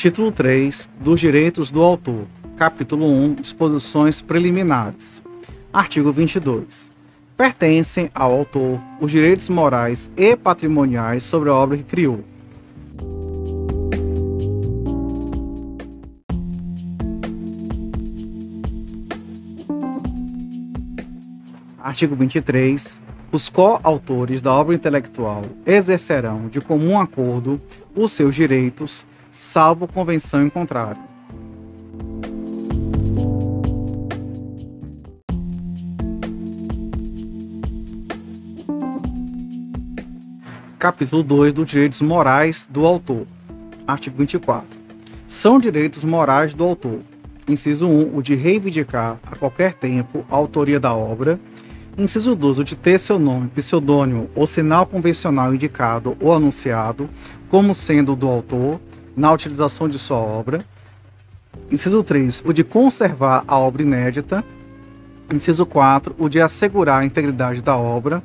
Título 3 dos Direitos do Autor. Capítulo 1 Disposições Preliminares. Artigo 22. Pertencem ao autor os direitos morais e patrimoniais sobre a obra que criou. Artigo 23. Os coautores da obra intelectual exercerão de comum acordo os seus direitos, salvo convenção em contrário. Capítulo 2 dos Direitos Morais do Autor. Artigo 24. São direitos morais do autor. Inciso 1, o de reivindicar a qualquer tempo a autoria da obra. Inciso 2, o de ter seu nome, pseudônimo ou sinal convencional indicado ou anunciado como sendo do autor na utilização de sua obra. Inciso 3, o de conservar a obra inédita. Inciso 4, o de assegurar a integridade da obra,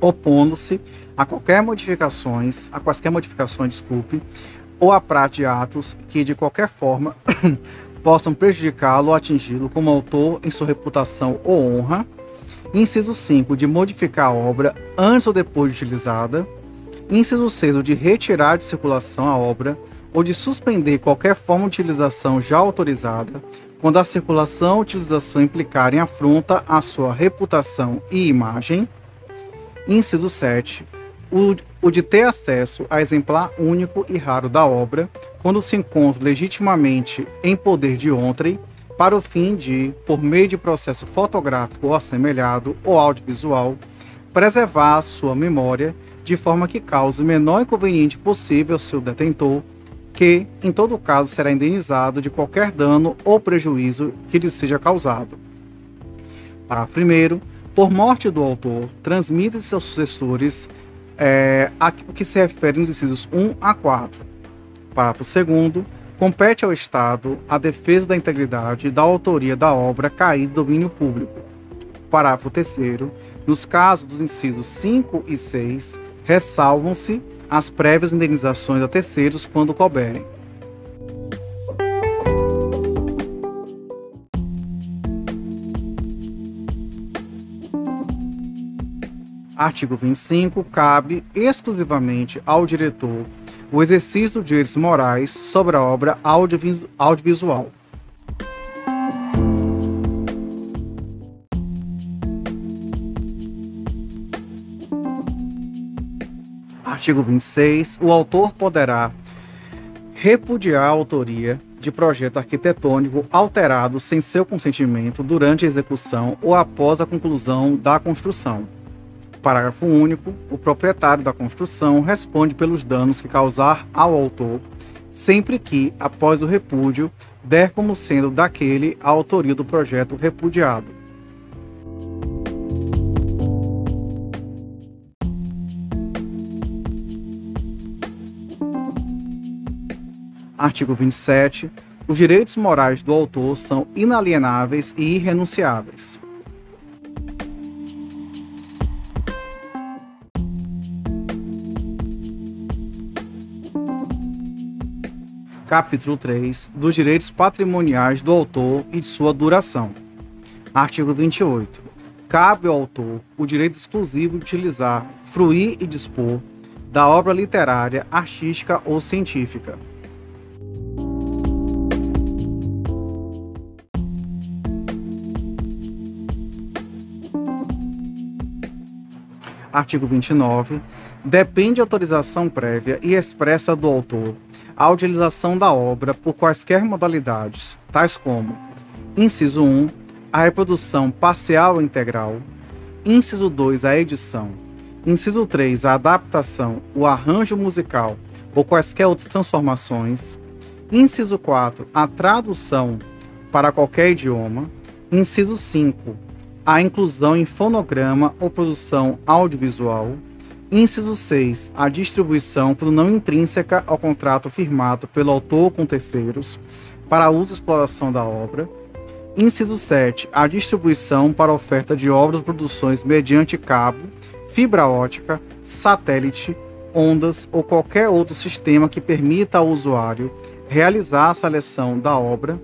opondo-se a qualquer modificações, a quaisquer modificações, desculpe, ou a prática de atos que de qualquer forma possam prejudicá-lo ou atingi-lo como autor em sua reputação ou honra. Inciso 5, de modificar a obra antes ou depois de utilizada. Inciso 6, de retirar de circulação a obra ou de suspender qualquer forma de utilização já autorizada, quando a circulação ou utilização implicarem afronta à sua reputação e imagem. Inciso 7, o, o de ter acesso a exemplar único e raro da obra, quando se encontra legitimamente em poder de outrem, para o fim de, por meio de processo fotográfico ou assemelhado ou audiovisual, preservar a sua memória de forma que cause o menor inconveniente possível ao seu detentor, que, em todo caso, será indenizado de qualquer dano ou prejuízo que lhe seja causado. Parágrafo 1. Por morte do autor, transmite seus sucessores é, que se refere nos incisos 1 a 4. Parágrafo 2. Compete ao Estado a defesa da integridade da autoria da obra caída do domínio público. Parágrafo 3. Nos casos dos incisos 5 e 6, ressalvam-se as prévias indenizações a terceiros quando couberem. Artigo 25. Cabe exclusivamente ao diretor o exercício de direitos morais sobre a obra audiovis audiovisual. Artigo 26. O autor poderá repudiar a autoria de projeto arquitetônico alterado sem seu consentimento durante a execução ou após a conclusão da construção Parágrafo único. O proprietário da construção responde pelos danos que causar ao autor, sempre que, após o repúdio, der como sendo daquele a autoria do projeto repudiado. Artigo 27. Os direitos morais do autor são inalienáveis e irrenunciáveis. capítulo 3 dos direitos patrimoniais do autor e de sua duração. Artigo 28. Cabe ao autor o direito exclusivo de utilizar, fruir e dispor da obra literária, artística ou científica. Artigo 29. Depende de autorização prévia e expressa do autor a utilização da obra por quaisquer modalidades, tais como: inciso 1, a reprodução parcial ou integral, inciso 2, a edição, inciso 3, a adaptação, o arranjo musical ou quaisquer outras transformações, inciso 4, a tradução para qualquer idioma, inciso 5, a inclusão em fonograma ou produção audiovisual, Inciso 6. A distribuição por não intrínseca ao contrato firmado pelo autor com terceiros para uso e exploração da obra. Inciso 7. A distribuição para oferta de obras ou produções mediante cabo, fibra ótica, satélite, ondas ou qualquer outro sistema que permita ao usuário realizar a seleção da obra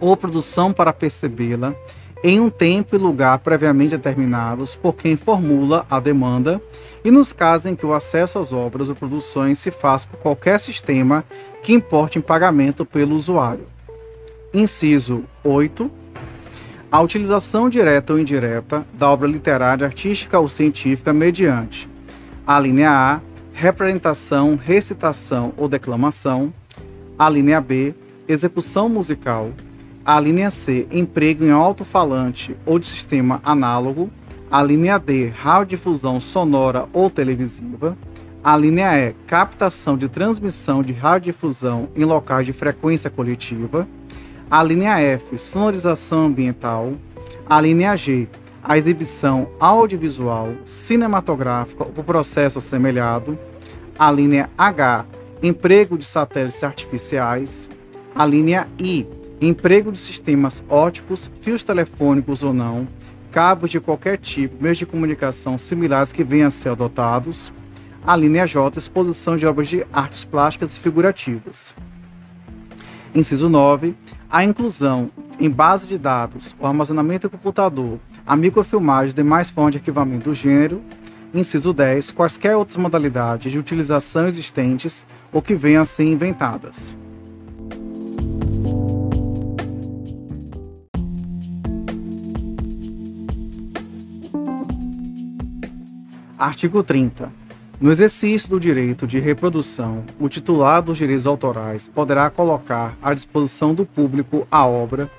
ou produção para percebê-la em um tempo e lugar previamente determinados por quem formula a demanda e nos casos em que o acesso às obras ou produções se faz por qualquer sistema que importe em pagamento pelo usuário. Inciso 8. A utilização direta ou indireta da obra literária, artística ou científica mediante a linha A, representação, recitação ou declamação, a linha B, execução musical, a linha C, emprego em alto-falante ou de sistema análogo, a linha D, radiodifusão sonora ou televisiva, a linha E, captação de transmissão de radiodifusão em locais de frequência coletiva, a linha F, sonorização ambiental, a linha G, a exibição audiovisual, cinematográfica ou processo assemelhado, a linha H, emprego de satélites artificiais, a linha I, emprego de sistemas óticos, fios telefônicos ou não, cabos de qualquer tipo, meios de comunicação similares que venham a ser adotados, a linha J, exposição de obras de artes plásticas e figurativas. Inciso 9, a inclusão em base de dados, o armazenamento em computador, a microfilmagem e demais formas de arquivamento do gênero. Inciso 10, quaisquer outras modalidades de utilização existentes ou que venham a ser inventadas. Artigo 30. No exercício do direito de reprodução, o titular dos direitos autorais poderá colocar à disposição do público a obra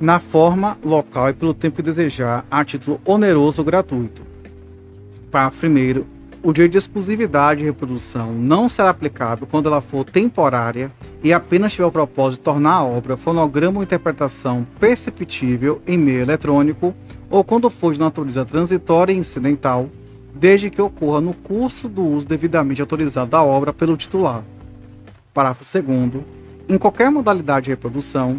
na forma, local e pelo tempo que desejar, a título oneroso ou gratuito. Parágrafo 1. O direito de exclusividade de reprodução não será aplicável quando ela for temporária e apenas tiver o propósito de tornar a obra fonograma ou interpretação perceptível em meio eletrônico ou quando for de natureza transitória e incidental desde que ocorra no curso do uso devidamente autorizado da obra pelo titular. Parágrafo 2. Em qualquer modalidade de reprodução,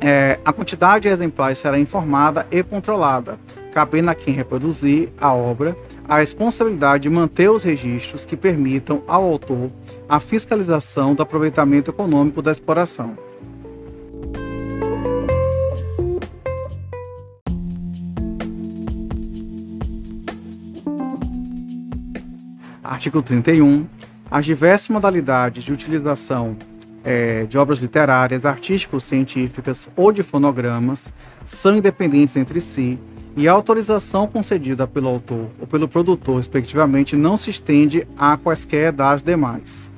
é, a quantidade de exemplares será informada e controlada, cabendo a quem reproduzir a obra a responsabilidade de manter os registros que permitam ao autor a fiscalização do aproveitamento econômico da exploração. Artigo 31. As diversas modalidades de utilização é, de obras literárias, artísticas, científicas ou de fonogramas são independentes entre si e a autorização concedida pelo autor ou pelo produtor, respectivamente, não se estende a quaisquer das demais.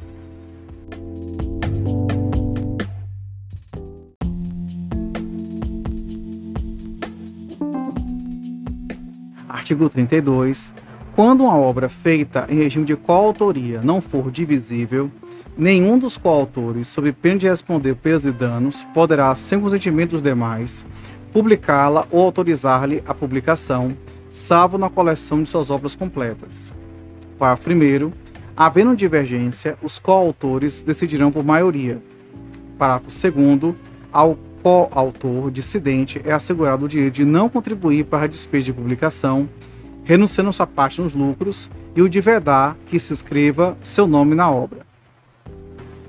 Artigo 32. Quando uma obra feita em regime de coautoria não for divisível, nenhum dos coautores, sob pena de responder pesos e danos, poderá, sem consentimento dos demais, publicá-la ou autorizar-lhe a publicação, salvo na coleção de suas obras completas. Parágrafo 1. Havendo divergência, os coautores decidirão por maioria. Parágrafo 2. Ao coautor dissidente é assegurado o direito de não contribuir para a despesa de publicação renunciando sua parte nos lucros, e o de vedar que se escreva seu nome na obra.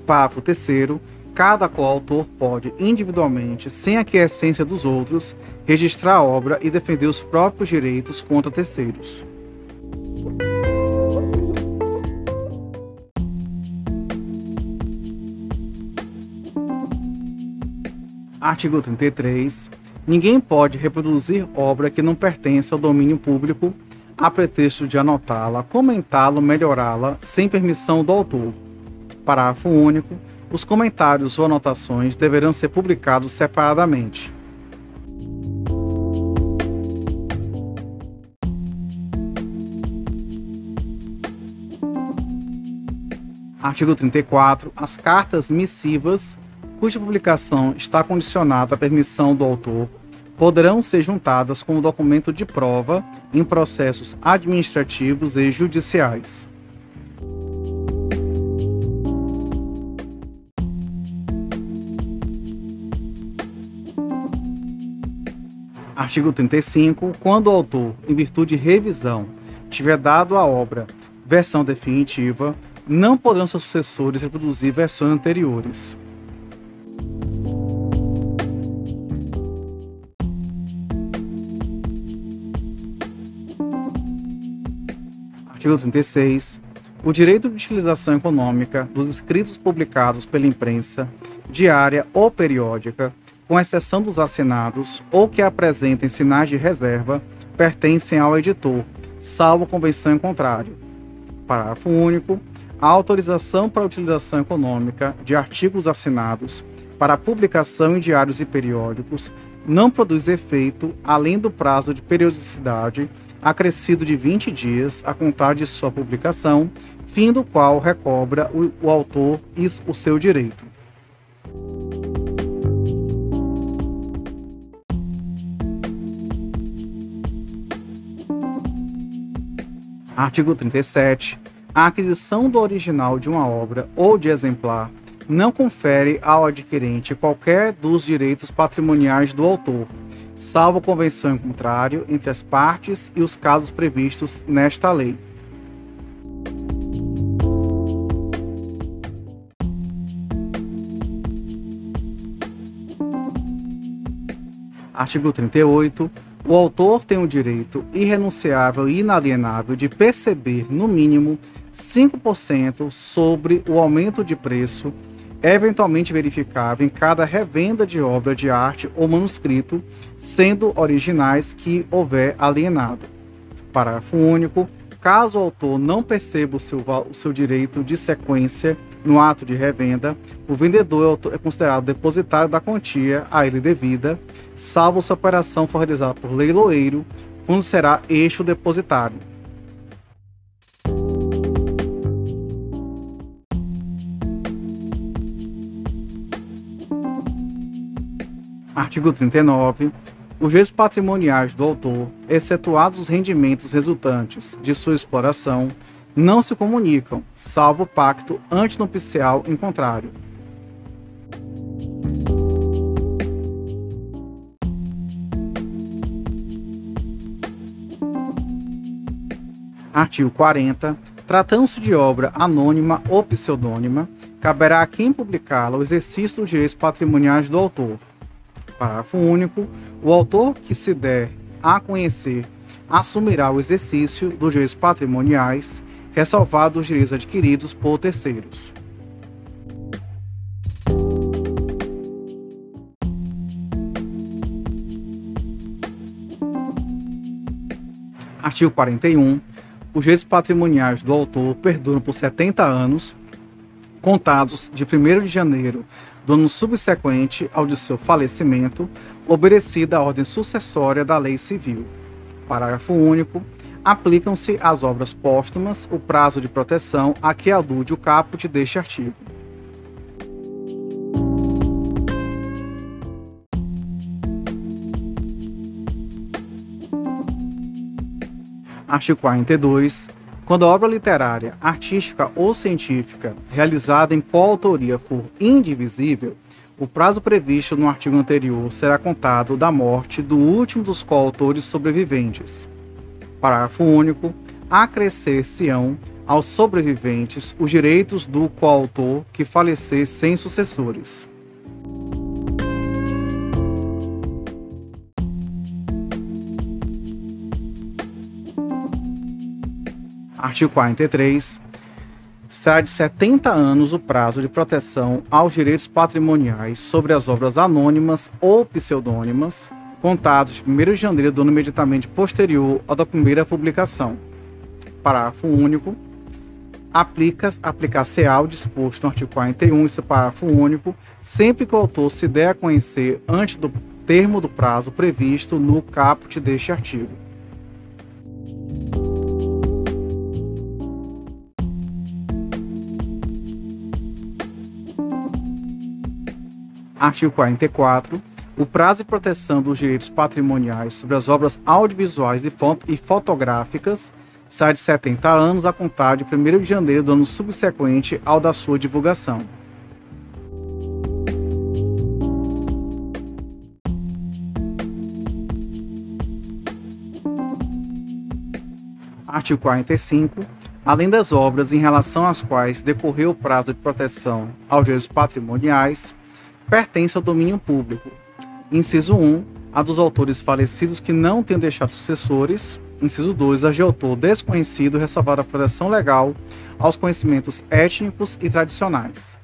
Parágrafo 3 cada coautor pode, individualmente, sem a aquiescência dos outros, registrar a obra e defender os próprios direitos contra terceiros. Artigo 33. Ninguém pode reproduzir obra que não pertence ao domínio público a pretexto de anotá-la, comentá-la, melhorá-la, sem permissão do autor. Parágrafo único. Os comentários ou anotações deverão ser publicados separadamente. Artigo 34. As cartas missivas, cuja publicação está condicionada à permissão do autor, poderão ser juntadas como documento de prova em processos administrativos e judiciais. Artigo 35. Quando o autor, em virtude de revisão, tiver dado à obra versão definitiva, não poderão seus sucessores reproduzir versões anteriores. Artigo 36. O direito de utilização econômica dos escritos publicados pela imprensa, diária ou periódica, com exceção dos assinados ou que apresentem sinais de reserva, pertencem ao editor, salvo convenção em contrário. Parágrafo único. A autorização para a utilização econômica de artigos assinados para publicação em diários e periódicos não produz efeito além do prazo de periodicidade acrescido de 20 dias a contar de sua publicação, fim do qual recobra o, o autor o seu direito. Artigo 37. A aquisição do original de uma obra ou de exemplar não confere ao adquirente qualquer dos direitos patrimoniais do autor, salvo convenção em contrário entre as partes e os casos previstos nesta lei. Artigo 38. O autor tem o direito irrenunciável e inalienável de perceber, no mínimo, 5% sobre o aumento de preço eventualmente verificável em cada revenda de obra de arte ou manuscrito, sendo originais que houver alienado. Parágrafo único. Caso o autor não perceba o seu, o seu direito de sequência no ato de revenda, o vendedor é, é considerado depositário da quantia a ele devida, salvo se a operação for realizada por leiloeiro, quando será este o depositário. Artigo 39. Os direitos patrimoniais do autor, excetuados os rendimentos resultantes de sua exploração, não se comunicam, salvo o pacto antinupcial em contrário. Artigo 40. Tratando-se de obra anônima ou pseudônima, caberá a quem publicá-la o exercício dos direitos patrimoniais do autor, Parágrafo único. O autor que se der a conhecer assumirá o exercício dos direitos patrimoniais, ressalvados os direitos adquiridos por terceiros. Artigo 41. Os direitos patrimoniais do autor perduram por 70 anos, contados de 1 de janeiro do ano subsequente ao de seu falecimento, obedecida a ordem sucessória da lei civil. Parágrafo único. Aplicam-se às obras póstumas o prazo de proteção a que alude o caput deste artigo. Artigo 42 quando a obra literária, artística ou científica realizada em coautoria for indivisível, o prazo previsto no artigo anterior será contado da morte do último dos coautores sobreviventes. Parágrafo único. Acrescer-se-ão aos sobreviventes os direitos do coautor que falecer sem sucessores. Artigo 43. Será de 70 anos o prazo de proteção aos direitos patrimoniais sobre as obras anônimas ou pseudônimas, contados de 1 de janeiro do ano imediatamente posterior à da primeira publicação. Parágrafo único. Aplica-se aplica ao disposto no artigo 41, esse parágrafo único, sempre que o autor se der a conhecer antes do termo do prazo previsto no caput deste artigo. Artigo 44. O prazo de proteção dos direitos patrimoniais sobre as obras audiovisuais e, e fotográficas sai de 70 anos a contar de 1 de janeiro do ano subsequente ao da sua divulgação. Artigo 45. Além das obras em relação às quais decorreu o prazo de proteção aos direitos patrimoniais, pertence ao domínio público. Inciso 1. A dos autores falecidos que não tenham deixado sucessores. Inciso 2. A de autor desconhecido ressalvada a proteção legal aos conhecimentos étnicos e tradicionais.